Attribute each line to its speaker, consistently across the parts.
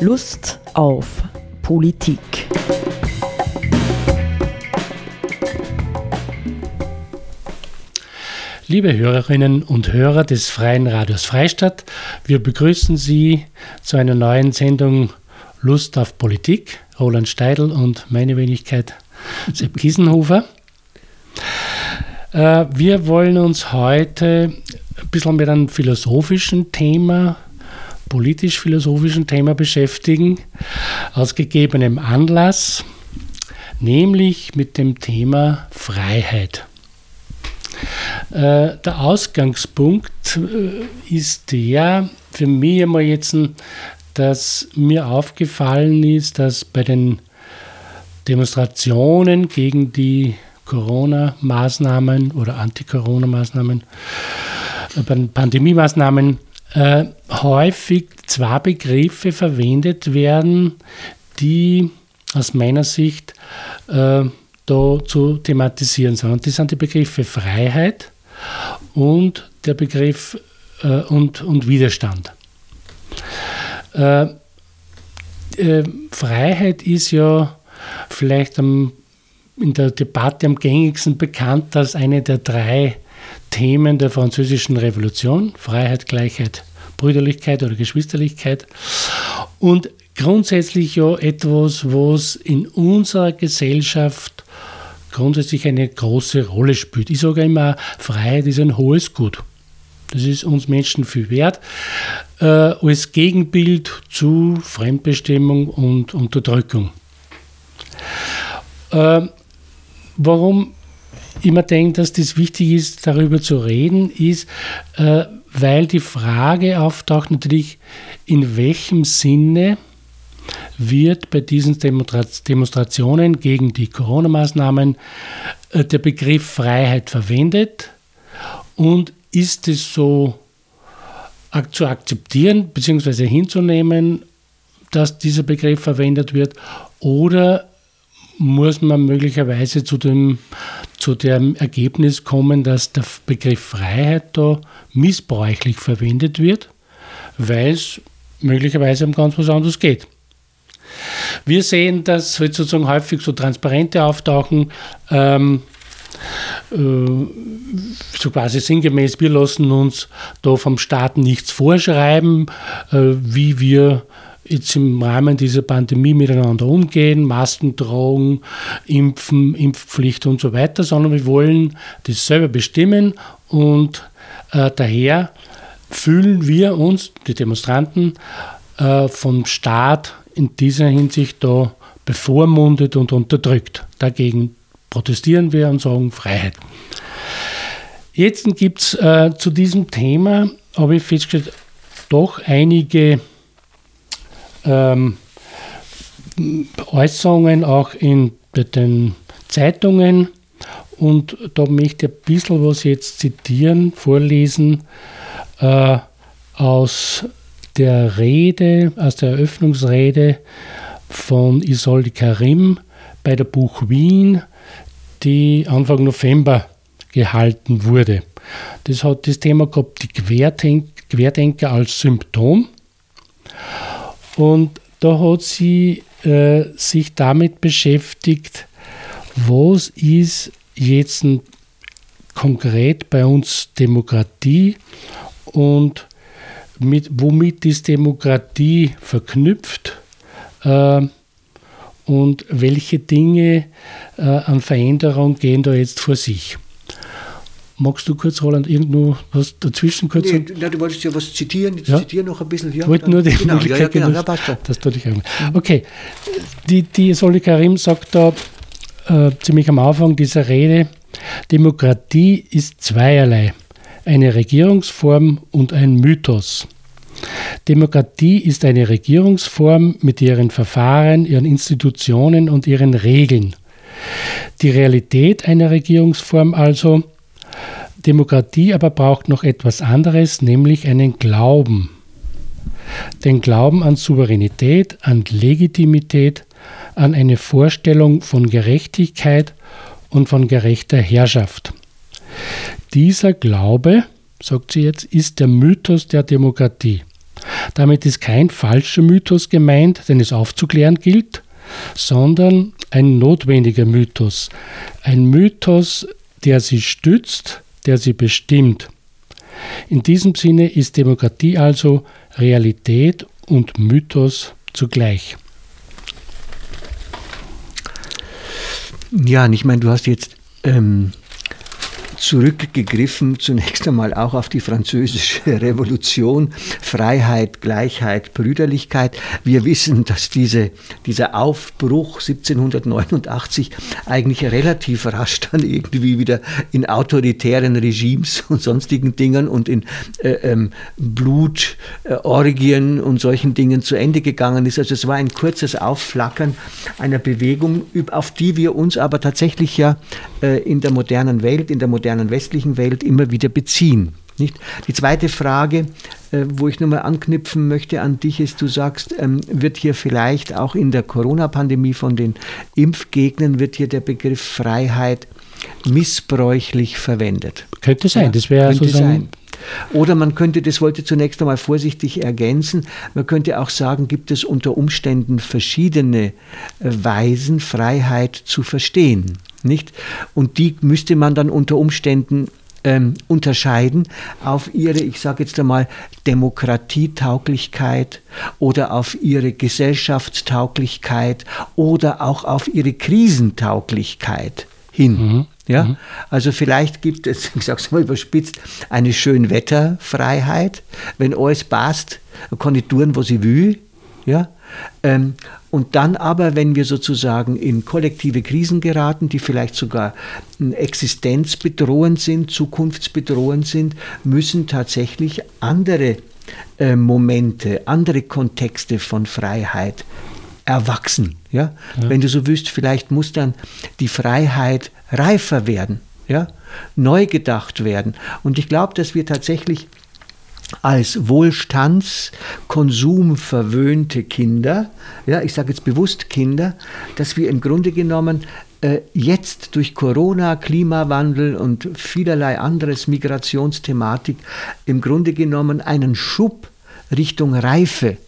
Speaker 1: Lust auf Politik.
Speaker 2: Liebe Hörerinnen und Hörer des Freien Radios Freistadt, wir begrüßen Sie zu einer neuen Sendung Lust auf Politik. Roland Steidl und meine Wenigkeit Sepp Kiesenhofer. Äh, wir wollen uns heute ein bisschen mit einem philosophischen Thema politisch-philosophischen Thema beschäftigen, aus gegebenem Anlass, nämlich mit dem Thema Freiheit. Äh, der Ausgangspunkt äh, ist der, für mich einmal jetzt, dass mir aufgefallen ist, dass bei den Demonstrationen gegen die Corona-Maßnahmen oder Anti-Corona-Maßnahmen, äh, bei den Pandemie-Maßnahmen häufig zwei Begriffe verwendet werden, die aus meiner Sicht äh, da zu thematisieren sind. Und das sind die Begriffe Freiheit und der Begriff äh, und, und Widerstand. Äh, äh, Freiheit ist ja vielleicht am, in der Debatte am gängigsten bekannt als eine der drei Themen der französischen Revolution, Freiheit, Gleichheit, Brüderlichkeit oder Geschwisterlichkeit. Und grundsätzlich ja etwas, was in unserer Gesellschaft grundsätzlich eine große Rolle spielt. Ich sage immer, Freiheit ist ein hohes Gut. Das ist uns Menschen viel wert, äh, als Gegenbild zu Fremdbestimmung und Unterdrückung. Äh, warum immer denke, dass das wichtig ist, darüber zu reden, ist, äh, weil die Frage auftaucht natürlich, in welchem Sinne wird bei diesen Demonstrationen gegen die Corona-Maßnahmen äh, der Begriff Freiheit verwendet und ist es so zu akzeptieren bzw. hinzunehmen, dass dieser Begriff verwendet wird oder muss man möglicherweise zu dem, zu dem Ergebnis kommen, dass der Begriff Freiheit da missbräuchlich verwendet wird, weil es möglicherweise um ganz was anderes geht. Wir sehen, dass sozusagen häufig so Transparente auftauchen, ähm, äh, so quasi sinngemäß, wir lassen uns da vom Staat nichts vorschreiben, äh, wie wir jetzt im Rahmen dieser Pandemie miteinander umgehen, Masken tragen, Impfen, Impfpflicht und so weiter, sondern wir wollen das selber bestimmen und äh, daher fühlen wir uns, die Demonstranten, äh, vom Staat in dieser Hinsicht da bevormundet und unterdrückt. Dagegen protestieren wir und sagen Freiheit. Jetzt gibt es äh, zu diesem Thema, habe ich festgestellt, doch einige ähm, Äußerungen auch in den Zeitungen. Und da möchte ich ein bisschen was jetzt zitieren, vorlesen äh, aus der Rede, aus der Eröffnungsrede von Isolde Karim bei der Buch Wien, die Anfang November gehalten wurde. Das hat das Thema gehabt, die Querdenk Querdenker als Symptom. Und da hat sie äh, sich damit beschäftigt, was ist jetzt konkret bei uns Demokratie und mit, womit ist Demokratie verknüpft äh, und welche Dinge äh, an Veränderung gehen da jetzt vor sich. Magst du kurz, Roland, irgendwo was dazwischen kurz
Speaker 3: nee, na, du wolltest ja was zitieren, ich
Speaker 2: ja?
Speaker 3: zitiere noch ein bisschen.
Speaker 2: Ja, ich wollte nur die
Speaker 3: genau,
Speaker 2: Möglichkeit
Speaker 3: ja, genau, ja,
Speaker 2: dass du dich mhm. Okay, die, die Soli Karim sagt da äh, ziemlich am Anfang dieser Rede, Demokratie ist zweierlei, eine Regierungsform und ein Mythos. Demokratie ist eine Regierungsform mit ihren Verfahren, ihren Institutionen und ihren Regeln. Die Realität einer Regierungsform also Demokratie aber braucht noch etwas anderes, nämlich einen Glauben. Den Glauben an Souveränität, an Legitimität, an eine Vorstellung von Gerechtigkeit und von gerechter Herrschaft. Dieser Glaube, sagt sie jetzt, ist der Mythos der Demokratie. Damit ist kein falscher Mythos gemeint, den es aufzuklären gilt, sondern ein notwendiger Mythos. Ein Mythos, der sie stützt, der sie bestimmt. In diesem Sinne ist Demokratie also Realität und Mythos zugleich.
Speaker 3: Ja, ich meine, du hast jetzt ähm, zurückgegriffen, zunächst einmal auch auf die französische Revolution, Freiheit, Gleichheit, Brüderlichkeit. Wir wissen, dass diese, dieser Aufbruch 1789 eigentlich relativ rasch dann irgendwie wieder in autoritären Regimes und sonstigen Dingen und in äh, ähm, Blutorgien äh, und solchen Dingen zu Ende gegangen ist. Also es war ein kurzes Aufflackern einer Bewegung, auf die wir uns aber tatsächlich ja äh, in der modernen Welt, in der modernen modernen westlichen Welt immer wieder beziehen. Nicht? Die zweite Frage, äh, wo ich nochmal anknüpfen möchte an dich, ist, du sagst, ähm, wird hier vielleicht auch in der Corona-Pandemie von den Impfgegnern, wird hier der Begriff Freiheit missbräuchlich verwendet.
Speaker 2: Könnte sein, ja, das wäre
Speaker 3: so sein. Oder man könnte, das wollte zunächst einmal vorsichtig ergänzen, man könnte auch sagen, gibt es unter Umständen verschiedene äh, Weisen, Freiheit zu verstehen. Nicht? Und die müsste man dann unter Umständen ähm, unterscheiden auf ihre, ich sage jetzt einmal, Demokratietauglichkeit oder auf ihre Gesellschaftstauglichkeit oder auch auf ihre Krisentauglichkeit hin. Mhm. Ja? Mhm. Also vielleicht gibt es, ich sage es mal überspitzt, eine Schönwetterfreiheit, wenn alles passt, kann ich tun, was ich will. Ja? Ähm, und dann aber, wenn wir sozusagen in kollektive Krisen geraten, die vielleicht sogar existenzbedrohend sind, zukunftsbedrohend sind, müssen tatsächlich andere äh, Momente, andere Kontexte von Freiheit erwachsen. Ja? ja? Wenn du so wüsst, vielleicht muss dann die Freiheit reifer werden, ja? neu gedacht werden. Und ich glaube, dass wir tatsächlich als Wohlstands-, konsumverwöhnte Kinder, ja, ich sage jetzt bewusst Kinder, dass wir im Grunde genommen äh, jetzt durch Corona, Klimawandel und vielerlei anderes Migrationsthematik im Grunde genommen einen Schub Richtung Reife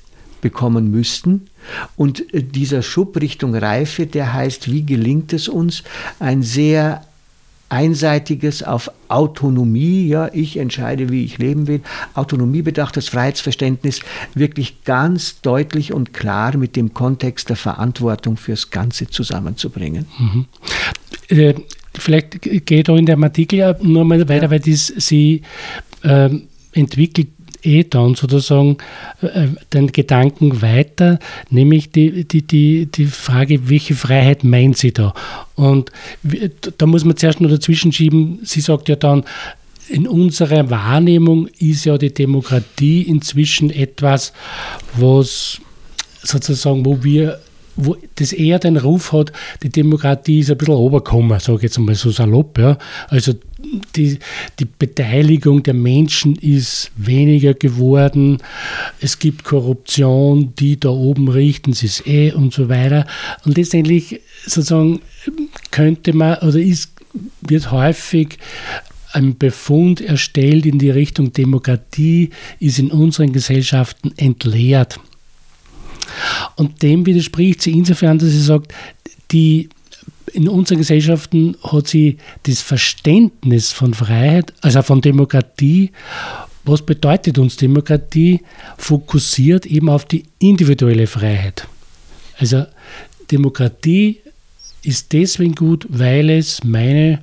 Speaker 3: bekommen müssten. Und äh, dieser Schub Richtung Reife, der heißt, wie gelingt es uns, ein sehr einseitiges auf Autonomie, ja, ich entscheide, wie ich leben will, Autonomie bedachtes Freiheitsverständnis wirklich ganz deutlich und klar mit dem Kontext der Verantwortung fürs Ganze zusammenzubringen. Mhm.
Speaker 2: Äh, vielleicht geht auch in dem Artikel nur mal weiter, ja. weil dies, sie äh, entwickelt eh dann sozusagen äh, den Gedanken weiter, nämlich die, die, die, die Frage, welche Freiheit meint sie da? Und da muss man zuerst nur dazwischen schieben, sie sagt ja dann, in unserer Wahrnehmung ist ja die Demokratie inzwischen etwas, was sozusagen, wo wir wo das eher den Ruf hat, die Demokratie ist ein bisschen runtergekommen, sage ich jetzt mal so salopp. Ja. Also die, die Beteiligung der Menschen ist weniger geworden. Es gibt Korruption, die da oben richten sie es eh und so weiter. Und letztendlich sozusagen könnte man oder ist, wird häufig ein Befund erstellt in die Richtung Demokratie ist in unseren Gesellschaften entleert. Und dem widerspricht sie insofern, dass sie sagt, die in unseren Gesellschaften hat sie das Verständnis von Freiheit, also von Demokratie, was bedeutet uns Demokratie, fokussiert eben auf die individuelle Freiheit. Also Demokratie ist deswegen gut, weil es meine,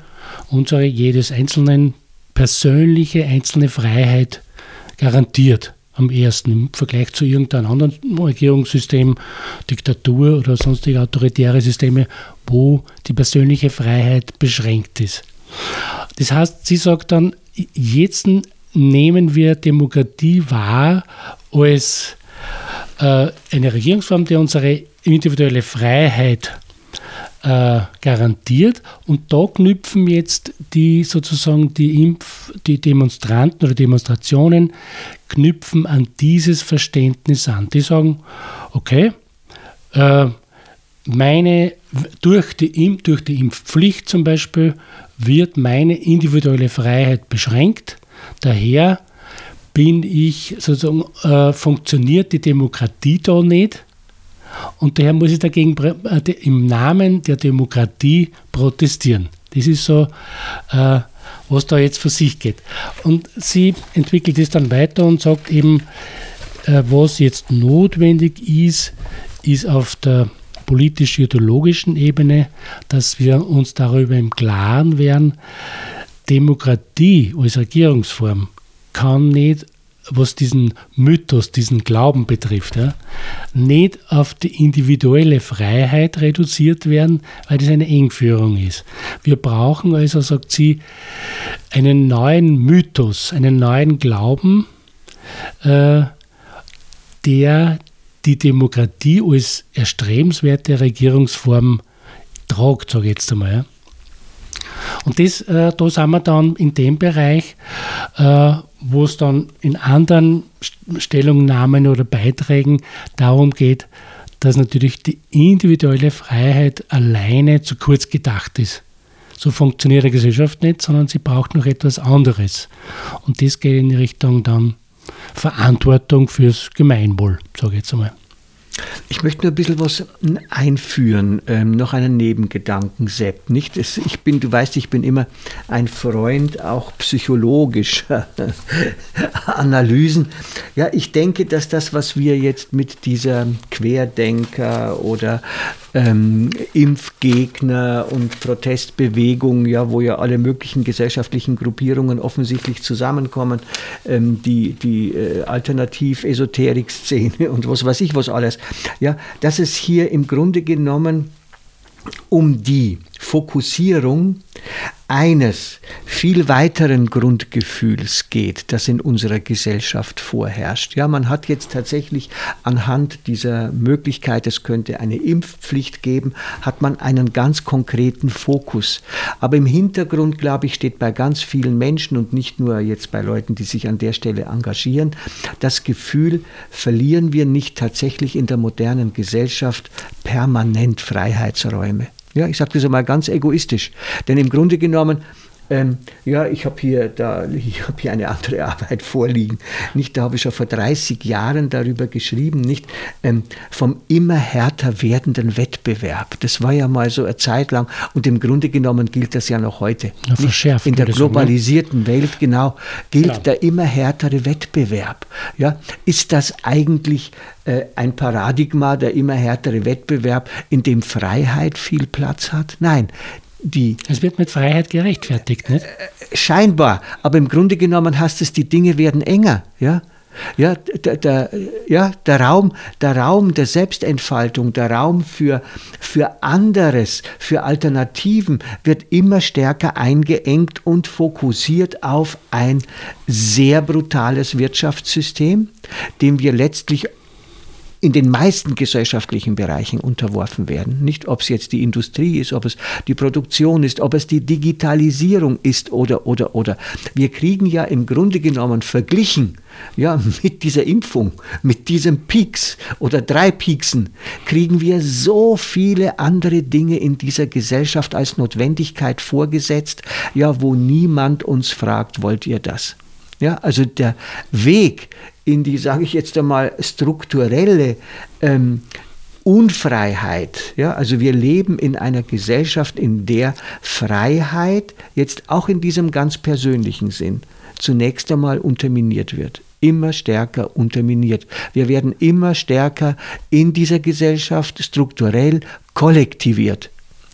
Speaker 2: unsere, jedes Einzelnen persönliche, einzelne Freiheit garantiert am ersten im Vergleich zu irgendeinem anderen Regierungssystem, Diktatur oder sonstige autoritäre Systeme, wo die persönliche Freiheit beschränkt ist. Das heißt, sie sagt dann, jetzt nehmen wir Demokratie wahr als äh, eine Regierungsform, die unsere individuelle Freiheit äh, garantiert. Und da knüpfen jetzt die sozusagen die Impf, die Demonstranten oder Demonstrationen knüpfen an dieses Verständnis an. Die sagen, okay, äh, meine, durch, die, durch die Impfpflicht zum Beispiel wird meine individuelle Freiheit beschränkt. Daher bin ich sozusagen, äh, funktioniert die Demokratie da nicht? Und daher muss ich dagegen äh, im Namen der Demokratie protestieren. Das ist so, äh, was da jetzt für sich geht. Und sie entwickelt es dann weiter und sagt eben, äh, was jetzt notwendig ist, ist auf der politisch-ideologischen Ebene, dass wir uns darüber im Klaren werden, Demokratie als Regierungsform kann nicht, was diesen Mythos, diesen Glauben betrifft, ja, nicht auf die individuelle Freiheit reduziert werden, weil das eine Engführung ist. Wir brauchen also, sagt sie, einen neuen Mythos, einen neuen Glauben, äh, der die Demokratie als erstrebenswerte Regierungsform tragt, sage ich jetzt einmal. Ja. Und das, äh, da sind wir dann in dem Bereich, äh, wo es dann in anderen Stellungnahmen oder Beiträgen darum geht, dass natürlich die individuelle Freiheit alleine zu kurz gedacht ist. So funktioniert eine Gesellschaft nicht, sondern sie braucht noch etwas anderes. Und das geht in die Richtung dann Verantwortung fürs Gemeinwohl, sage ich jetzt einmal.
Speaker 3: Ich möchte nur ein bisschen was einführen, ähm, noch einen Nebengedanken, Sepp. Nicht? Es, ich bin, du weißt, ich bin immer ein Freund auch psychologischer Analysen. Ja, ich denke, dass das, was wir jetzt mit dieser Querdenker oder ähm, Impfgegner und Protestbewegung, ja, wo ja alle möglichen gesellschaftlichen Gruppierungen offensichtlich zusammenkommen, ähm, die, die äh, Alternativ-Esoterik-Szene und was weiß ich was alles, ja, dass es hier im Grunde genommen um die Fokussierung eines viel weiteren Grundgefühls geht, das in unserer Gesellschaft vorherrscht. Ja, man hat jetzt tatsächlich anhand dieser Möglichkeit, es könnte eine Impfpflicht geben, hat man einen ganz konkreten Fokus. Aber im Hintergrund, glaube ich, steht bei ganz vielen Menschen und nicht nur jetzt bei Leuten, die sich an der Stelle engagieren, das Gefühl, verlieren wir nicht tatsächlich in der modernen Gesellschaft permanent Freiheitsräume. Ja, ich sage das einmal ganz egoistisch. Denn im Grunde genommen ähm, ja, ich habe hier, hab hier eine andere Arbeit vorliegen. Nicht, da habe ich schon vor 30 Jahren darüber geschrieben, nicht ähm, vom immer härter werdenden Wettbewerb. Das war ja mal so eine Zeit lang und im Grunde genommen gilt das ja noch heute.
Speaker 2: Ja, verschärft
Speaker 3: In der globalisierten so, ne? Welt, genau, gilt Klar. der immer härtere Wettbewerb. Ja, ist das eigentlich äh, ein Paradigma, der immer härtere Wettbewerb, in dem Freiheit viel Platz hat? Nein, die.
Speaker 2: Es wird mit Freiheit gerechtfertigt, nicht?
Speaker 3: Äh, scheinbar, aber im Grunde genommen heißt es, die Dinge werden enger, ja. Ja, der, der, ja, der Raum, der Raum der Selbstentfaltung, der Raum für, für anderes, für Alternativen wird immer stärker eingeengt und fokussiert auf ein sehr brutales Wirtschaftssystem, dem wir letztlich in den meisten gesellschaftlichen Bereichen unterworfen werden. Nicht, ob es jetzt die Industrie ist, ob es die Produktion ist, ob es die Digitalisierung ist oder, oder, oder. Wir kriegen ja im Grunde genommen verglichen ja, mit dieser Impfung, mit diesem Peaks oder drei Peaksen, kriegen wir so viele andere Dinge in dieser Gesellschaft als Notwendigkeit vorgesetzt, ja, wo niemand uns fragt, wollt ihr das? Ja, also der Weg in die, sage ich jetzt einmal, strukturelle ähm, Unfreiheit. Ja, also wir leben in einer Gesellschaft, in der Freiheit jetzt auch in diesem ganz persönlichen Sinn zunächst einmal unterminiert wird. Immer stärker unterminiert. Wir werden immer stärker in dieser Gesellschaft strukturell kollektiviert.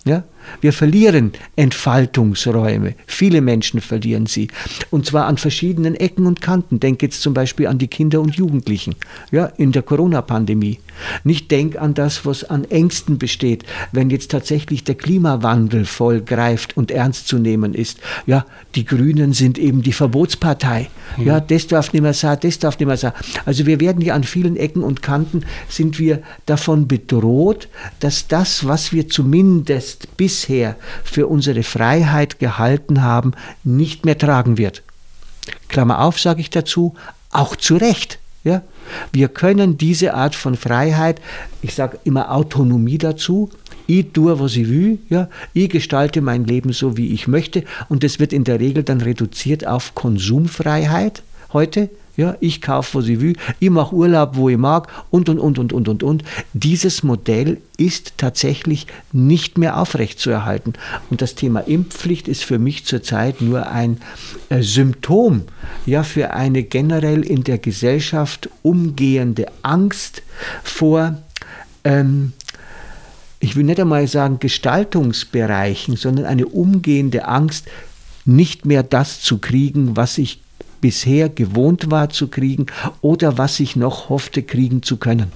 Speaker 3: Ja? Wir verlieren Entfaltungsräume. Viele Menschen verlieren sie. Und zwar an verschiedenen Ecken und Kanten. Denk jetzt zum Beispiel an die Kinder und Jugendlichen ja, in der Corona-Pandemie. Nicht denk an das, was an Ängsten besteht, wenn jetzt tatsächlich der Klimawandel voll greift und ernst zu nehmen ist. Ja, die Grünen sind eben die Verbotspartei. Mhm. Ja, das darf nicht mehr sein, das darf nicht mehr sein. Also wir werden ja an vielen Ecken und Kanten sind wir davon bedroht, dass das, was wir zumindest bis bisher für unsere Freiheit gehalten haben, nicht mehr tragen wird. Klammer auf, sage ich dazu, auch zu Recht. Ja? Wir können diese Art von Freiheit, ich sage immer Autonomie dazu, ich tue, was ich will, ja, ich gestalte mein Leben so, wie ich möchte und das wird in der Regel dann reduziert auf Konsumfreiheit heute, Ja, ich kaufe, was ich will, ich mache Urlaub, wo ich mag und, und, und, und, und, und, und. Dieses Modell ist tatsächlich nicht mehr aufrechtzuerhalten. Und das Thema Impfpflicht ist für mich zurzeit nur ein äh, Symptom ja, für eine generell in der Gesellschaft umgehende Angst vor ähm, ich will nicht einmal sagen Gestaltungsbereichen, sondern eine umgehende Angst, nicht mehr das zu kriegen, was ich bisher gewohnt war zu kriegen oder was ich noch hoffte kriegen zu können.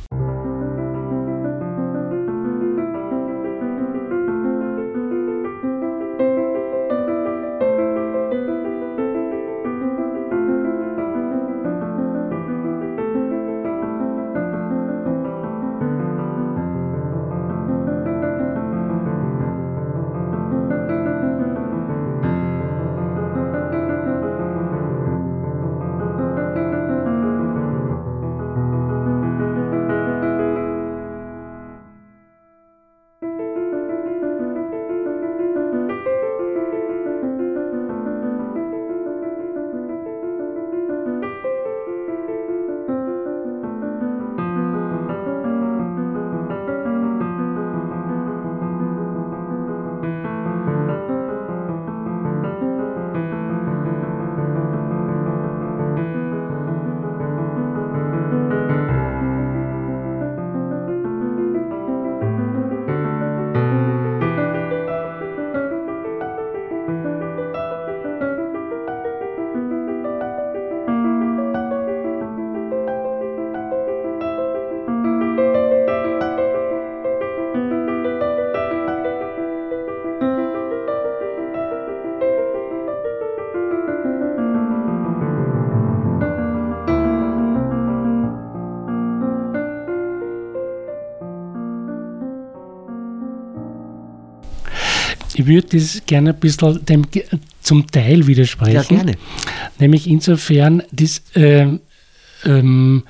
Speaker 2: Würde das gerne ein bisschen dem, zum Teil widersprechen. Ja,
Speaker 3: gerne.
Speaker 2: Nämlich insofern, das, äh, ähm,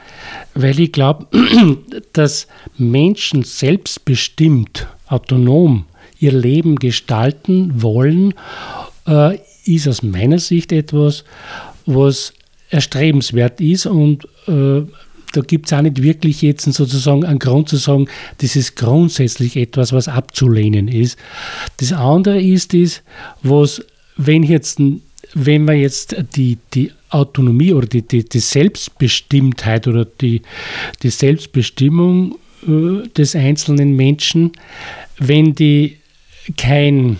Speaker 2: weil ich glaube, dass Menschen selbstbestimmt, autonom ihr Leben gestalten wollen, äh, ist aus meiner Sicht etwas, was erstrebenswert ist und äh, da gibt es auch nicht wirklich jetzt sozusagen einen Grund zu sagen, das ist grundsätzlich etwas, was abzulehnen ist. Das andere ist es, was, wenn jetzt, wenn man jetzt die, die Autonomie oder die, die, die Selbstbestimmtheit oder die, die Selbstbestimmung äh, des einzelnen Menschen, wenn die kein,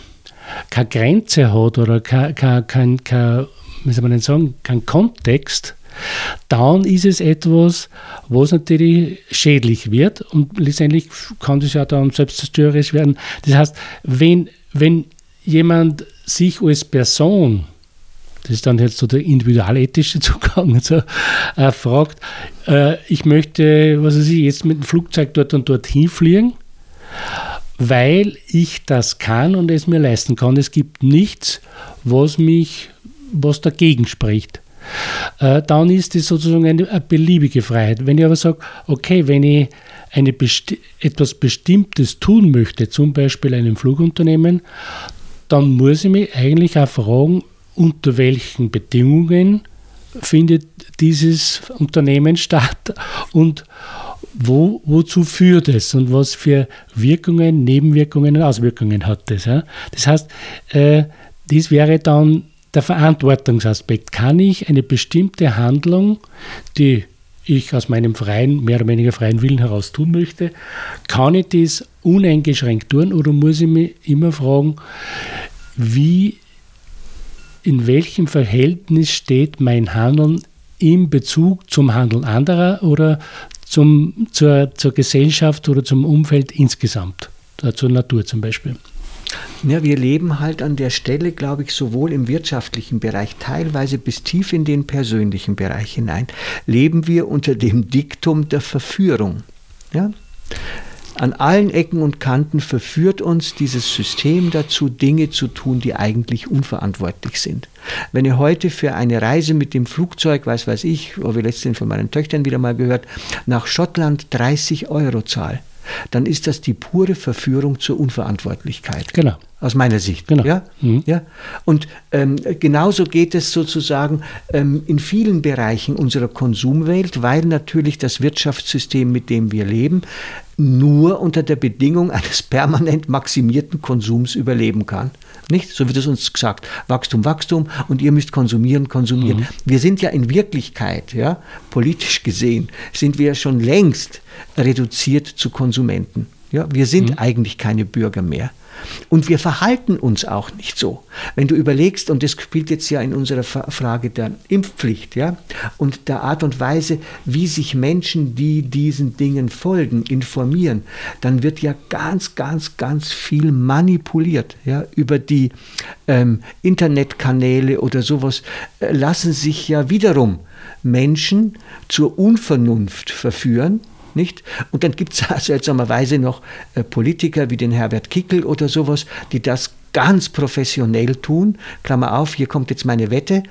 Speaker 2: keine Grenze hat oder kein, kein, kein, kein wie soll man denn sagen, kein Kontext, dann ist es etwas, was natürlich schädlich wird und letztendlich kann das ja dann selbstzerstörerisch werden. Das heißt, wenn, wenn jemand sich als Person, das ist dann jetzt so der individualethische Zugang, also, äh, fragt, äh, ich möchte, was weiß ich, jetzt mit dem Flugzeug dort und dort hinfliegen, weil ich das kann und es mir leisten kann. Es gibt nichts, was mich, was dagegen spricht. Äh, dann ist es sozusagen eine, eine, beliebige Freiheit. Wenn ich aber sage, okay, wenn ich eine besti etwas Bestimmtes tun möchte, zum Beispiel einem Flugunternehmen, dann muss ich mich eigentlich auch fragen, unter welchen Bedingungen findet dieses Unternehmen statt und wo, wozu führt es und was für Wirkungen, Nebenwirkungen und Auswirkungen hat das. Ja? Das heißt, äh, das wäre dann der Verantwortungsaspekt. Kann ich eine bestimmte Handlung, die ich aus meinem freien, mehr oder weniger freien Willen heraus tun möchte, kann ich das uneingeschränkt tun oder muss ich mich immer fragen, wie, in welchem Verhältnis steht mein Handeln in Bezug zum Handeln anderer oder zum, zur, zur Gesellschaft oder zum Umfeld insgesamt, zur Natur zum Beispiel.
Speaker 3: Ja, wir leben halt an der Stelle, glaube ich, sowohl im wirtschaftlichen Bereich, teilweise bis tief in den persönlichen Bereich hinein, leben wir unter dem Diktum der Verführung. Ja? An allen Ecken und Kanten verführt uns dieses System dazu, Dinge zu tun, die eigentlich unverantwortlich sind. Wenn ihr heute für eine Reise mit dem Flugzeug, weiß weiß ich, habe ich letztens von meinen Töchtern wieder mal gehört, nach Schottland 30 Euro zahlt, dann ist das die pure Verführung zur Unverantwortlichkeit.
Speaker 2: Genau.
Speaker 3: Aus meiner Sicht.
Speaker 2: Genau.
Speaker 3: Ja?
Speaker 2: Mhm.
Speaker 3: Ja? Und ähm, genauso geht es sozusagen ähm, in vielen Bereichen unserer Konsumwelt, weil natürlich das Wirtschaftssystem, mit dem wir leben, nur unter der Bedingung eines permanent maximierten Konsums überleben kann. Nicht? So wird es uns gesagt. Wachstum, Wachstum und ihr müsst konsumieren, konsumieren.
Speaker 2: Mhm.
Speaker 3: Wir sind ja in Wirklichkeit, ja, politisch gesehen, sind wir schon längst reduziert zu Konsumenten. Ja, wir sind
Speaker 2: Mhm.
Speaker 3: eigentlich keine Bürger mehr. Und wir verhalten uns auch nicht so. Wenn du überlegst, und das spielt jetzt ja in unserer Fra- Frage der Impfpflicht, ja, und der Art und Weise, wie sich Menschen, die diesen Dingen folgen, informieren, dann wird ja ganz, ganz, ganz viel manipuliert, ja, über die ähm, Internetkanäle oder sowas äh, lassen sich ja wiederum Menschen zur Unvernunft verführen, nicht? Und dann gibt es seltsamerweise noch äh, Politiker wie den Herbert Kickel oder sowas, die das ganz professionell tun. Klammer auf, hier kommt jetzt meine Wette.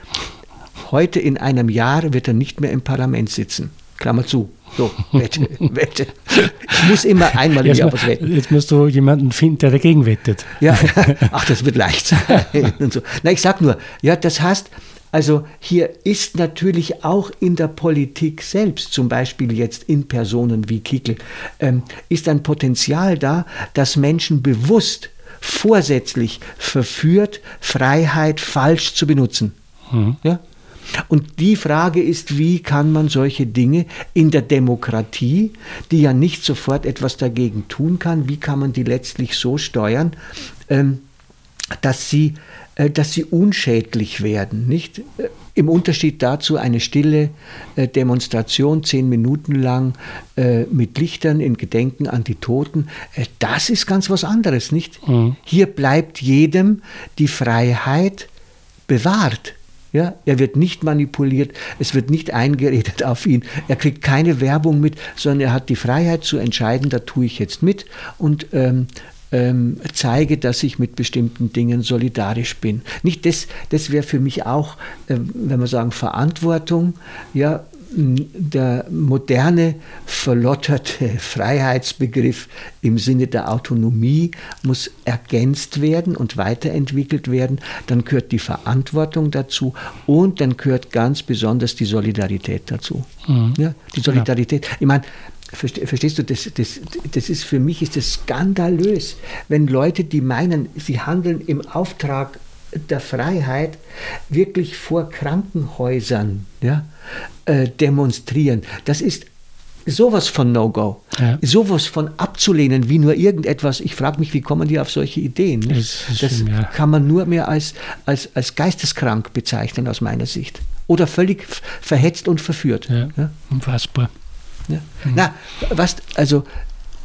Speaker 3: Heute in einem Jahr wird er nicht mehr im Parlament sitzen. Klammer zu. So, Wette, Wette. Ich muss immer einmal im
Speaker 2: Jetzt,
Speaker 3: Jahr was wetten.
Speaker 2: jetzt musst du jemanden finden, der dagegen wettet.
Speaker 3: Ja, ach, das wird leicht sein. Und so. Na, ich sag nur, ja, das heißt, also hier ist natürlich auch in der Politik selbst, zum Beispiel jetzt in Personen wie Kickel, ähm, ist ein Potenzial da, dass Menschen bewusst, vorsätzlich verführt, Freiheit falsch zu benutzen. Ja? Und die Frage ist, wie kann man solche Dinge in der Demokratie, die ja nicht sofort etwas dagegen tun kann, wie kann man die letztlich so steuern, ähm, dass sie, äh, dass sie unschädlich werden, nicht? Äh, Im Unterschied dazu eine stille äh, Demonstration, zehn Minuten lang mit Lichtern in Gedenken an die Toten, das ist ganz was anderes, nicht? Hier bleibt jedem die Freiheit bewahrt. Ja, er wird nicht manipuliert, es wird nicht eingeredet auf ihn, er kriegt keine Werbung mit, sondern er hat die Freiheit zu entscheiden, da tue ich jetzt mit und ähm, ähm, zeige, dass ich mit bestimmten Dingen solidarisch bin. Nicht das, das wäre für mich auch, ähm, wenn wir sagen, Verantwortung, ja, der moderne, verlotterte Freiheitsbegriff im Sinne der Autonomie muss ergänzt werden und weiterentwickelt werden. Dann gehört die Verantwortung dazu und dann gehört ganz besonders die Solidarität dazu. Ja, die Solidarität. Ich meine, Verstehst du, das, das, das ist für mich ist das skandalös, wenn Leute, die meinen, sie handeln im Auftrag der Freiheit, wirklich vor Krankenhäusern ja, äh, demonstrieren. Das ist sowas von No-Go,
Speaker 2: Ja.
Speaker 3: sowas von abzulehnen, wie nur irgendetwas. Ich frage mich, wie kommen die auf solche Ideen?
Speaker 2: ist
Speaker 3: Das
Speaker 2: schon, ja.
Speaker 3: kann man nur mehr als, als, als geisteskrank bezeichnen aus meiner Sicht. Oder völlig verhetzt und verführt.
Speaker 2: Ja,
Speaker 3: Ja?
Speaker 2: Unfassbar.
Speaker 3: Ja. Na, was, also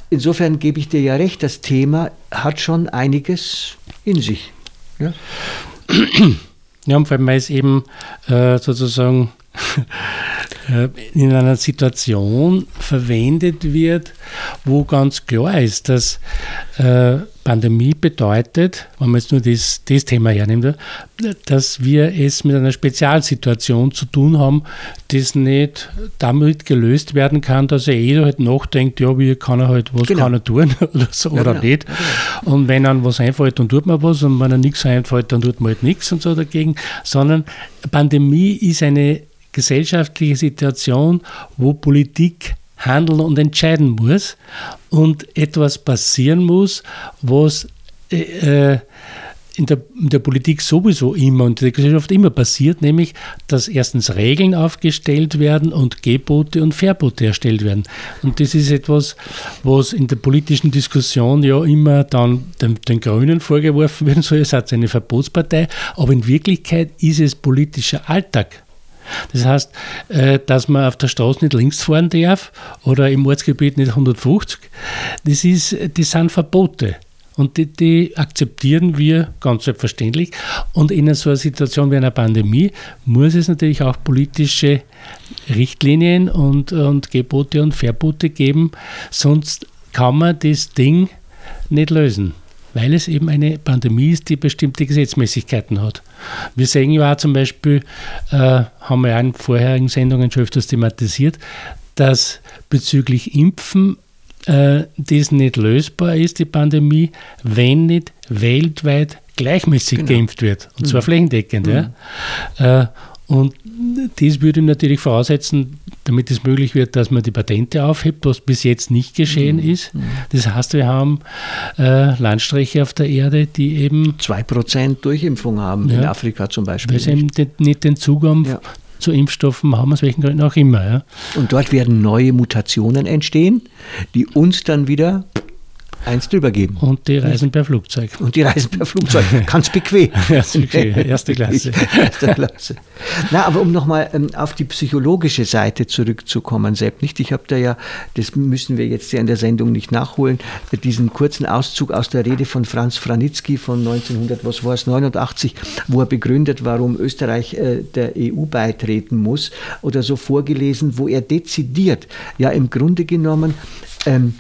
Speaker 3: insofern gebe ich dir ja recht, das Thema hat schon einiges in sich. Ja?
Speaker 2: Ja, und weil man es eben äh, sozusagen äh, in einer Situation verwendet wird, wo ganz klar ist, dass äh, Pandemie bedeutet, wenn man jetzt nur das, das Thema hernimmt, dass wir es mit einer Spezialsituation zu tun haben, das nicht damit gelöst werden kann, dass er jeder halt nachdenkt, ja, wie kann er halt, was
Speaker 3: Genau.
Speaker 2: kann er tun oder so
Speaker 3: Ja,
Speaker 2: oder
Speaker 3: genau.
Speaker 2: nicht. Und wenn einem was einfällt, dann tut man was und wenn einem nichts einfällt, dann tut man halt nichts und so dagegen, sondern Pandemie ist eine gesellschaftliche Situation, wo Politik handeln und entscheiden muss und etwas passieren muss, was äh, äh, in der, in der Politik sowieso immer und in der Gesellschaft immer passiert, nämlich, dass erstens Regeln aufgestellt werden und Gebote und Verbote erstellt werden. Und das ist etwas, was in der politischen Diskussion ja immer dann den, den Grünen vorgeworfen wird, so ihr seid eine Verbotspartei, aber in Wirklichkeit ist es politischer Alltag. Das heißt, äh, dass man auf der Straße nicht links fahren darf oder im Ortsgebiet nicht 150, das, ist, das sind Verbote. Und die, die akzeptieren wir ganz selbstverständlich. Und in so einer Situation wie einer Pandemie muss es natürlich auch politische Richtlinien und, und Gebote und Verbote geben, sonst kann man das Ding nicht lösen, weil es eben eine Pandemie ist, die bestimmte Gesetzmäßigkeiten hat. Wir sehen ja auch zum Beispiel, äh, haben wir ja in vorherigen Sendungen schon öfters thematisiert, dass bezüglich Impfen äh, das nicht lösbar ist, die Pandemie, wenn nicht weltweit gleichmäßig genau. geimpft wird. Und zwar mhm. flächendeckend. Mhm. Ja. Äh, und das würde natürlich voraussetzen, damit es möglich wird, dass man die Patente aufhebt, was bis jetzt nicht geschehen mhm. ist. Mhm. Das heißt, wir haben äh, Landstriche auf der Erde, die eben
Speaker 3: 2% Durchimpfung haben, ja, in Afrika zum Beispiel.
Speaker 2: Weil sie eben nicht den Zugang ja. zu Impfstoffen haben, aus welchen Gründen auch immer. Ja.
Speaker 3: Und dort werden neue Mutationen entstehen, die uns dann wieder eins drüber geben.
Speaker 2: Und die reisen per Flugzeug.
Speaker 3: Und die reisen per Flugzeug. Ganz bequem.
Speaker 2: Erste, erste Klasse. erste
Speaker 3: Klasse. Na, aber um nochmal ähm, auf die psychologische Seite zurückzukommen, Sepp, nicht? Ich habe da ja, das müssen wir jetzt ja in der Sendung nicht nachholen, diesen kurzen Auszug aus der Rede von Franz Franitzky von 1900, was war es, 89, wo er begründet, warum Österreich äh, der EU beitreten muss oder so vorgelesen, wo er dezidiert, ja im Grunde genommen ähm,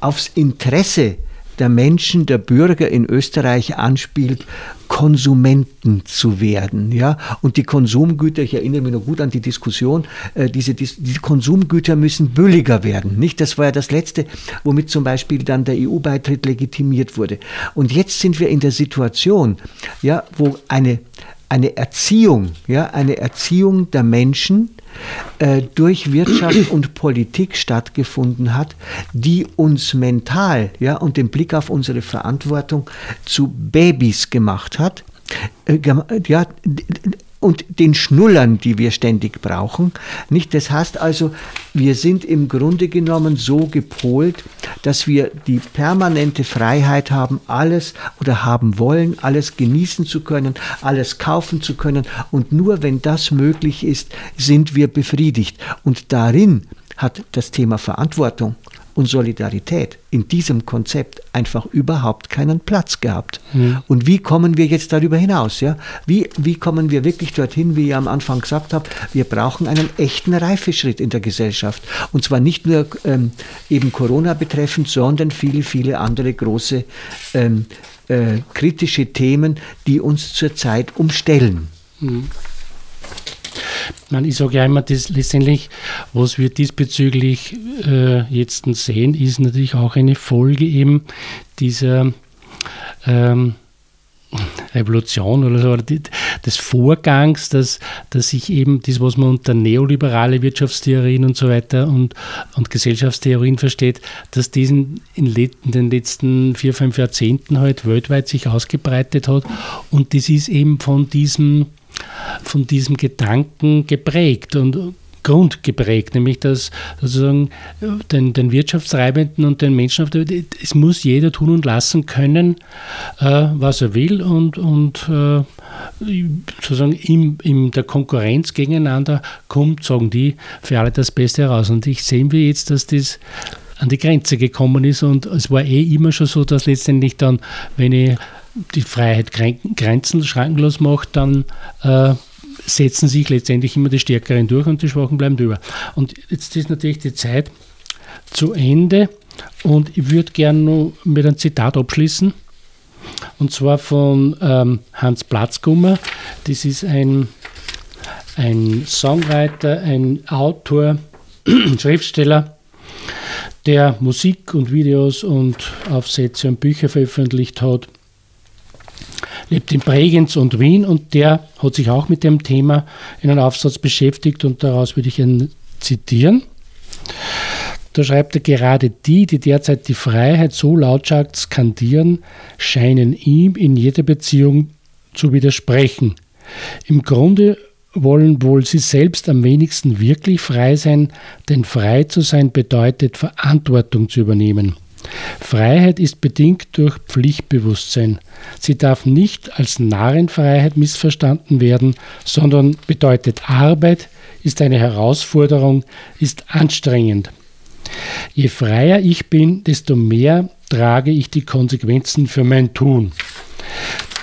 Speaker 3: aufs Interesse der Menschen, der Bürger in Österreich anspielt, Konsumenten zu werden. Ja? Und die Konsumgüter, ich erinnere mich noch gut an die Diskussion, äh, diese, diese Konsumgüter müssen billiger werden. Nicht? Das war ja das Letzte, womit zum Beispiel dann der EU-Beitritt legitimiert wurde. Und jetzt sind wir in der Situation, ja, wo eine, eine Erziehung, ja, eine Erziehung der Menschen, äh, durch Wirtschaft und Politik stattgefunden hat, die uns mental ja, und den Blick auf unsere Verantwortung zu Babys gemacht hat. Äh, ja, und den Schnullern, die wir ständig brauchen. Nicht? Das heißt also, wir sind im Grunde genommen so gepolt, dass wir die permanente Freiheit haben, alles oder haben wollen, alles genießen zu können, alles kaufen zu können. Und nur wenn das möglich ist, sind wir befriedigt. Und darin hat das Thema Verantwortung und Solidarität in diesem Konzept einfach überhaupt keinen Platz gehabt. Mhm. Und wie kommen wir jetzt darüber hinaus? Ja? Wie, wie kommen wir wirklich dorthin, wie ich am Anfang gesagt habe, wir brauchen einen echten Reifeschritt in der Gesellschaft. Und zwar nicht nur ähm, eben Corona betreffend, sondern viele, viele andere große ähm, äh, kritische Themen, die uns zurzeit umstellen. Mhm.
Speaker 2: Man, ich sage ja immer, das letztendlich, was wir diesbezüglich äh, jetzt sehen, ist natürlich auch eine Folge eben dieser ähm, Revolution oder so, des Vorgangs, dass, dass sich eben das, was man unter neoliberale Wirtschaftstheorien und so weiter und, und Gesellschaftstheorien versteht, dass diesen in, in den letzten vier, fünf Jahrzehnten halt weltweit sich ausgebreitet hat. Und das ist eben von diesem von diesem Gedanken geprägt und grundgeprägt, nämlich dass sozusagen den, den Wirtschaftstreibenden und den Menschen auf der Welt, es muss jeder tun und lassen können, äh, was er will und, und äh, sozusagen in, in der Konkurrenz gegeneinander kommt, sagen die, für alle das Beste heraus. Und ich sehen wir jetzt, dass das an die Grenze gekommen ist und es war eh immer schon so, dass letztendlich dann, wenn ich die Freiheit grenzen, schrankenlos macht, dann äh, setzen sich letztendlich immer die Stärkeren durch und die Schwachen bleiben drüber. Und jetzt ist natürlich die Zeit zu Ende und ich würde gerne noch mit einem Zitat abschließen. Und zwar von ähm, Hans Platzgummer. Das ist ein, ein Songwriter, ein Autor, Schriftsteller, der Musik und Videos und Aufsätze und Bücher veröffentlicht hat lebt in Bregenz und Wien und der hat sich auch mit dem Thema in einem Aufsatz beschäftigt und daraus würde ich ihn zitieren. Da schreibt er, gerade die, die derzeit die Freiheit so lautstark skandieren, scheinen ihm in jeder Beziehung zu widersprechen. Im Grunde wollen wohl sie selbst am wenigsten wirklich frei sein, denn frei zu sein bedeutet Verantwortung zu übernehmen. Freiheit ist bedingt durch Pflichtbewusstsein. Sie darf nicht als Narrenfreiheit missverstanden werden, sondern bedeutet Arbeit, ist eine Herausforderung, ist anstrengend. Je freier ich bin, desto mehr trage ich die Konsequenzen für mein Tun.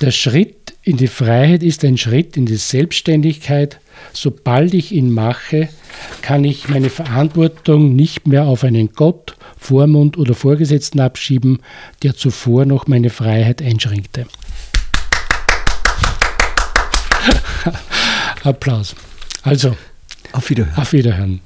Speaker 2: Der Schritt in die Freiheit ist ein Schritt in die Selbstständigkeit. Sobald ich ihn mache, kann ich meine Verantwortung nicht mehr auf einen Gott Vormund oder Vorgesetzten abschieben, der zuvor noch meine Freiheit einschränkte. Applaus. Also,
Speaker 3: auf Wiederhören.
Speaker 2: Auf Wiederhören.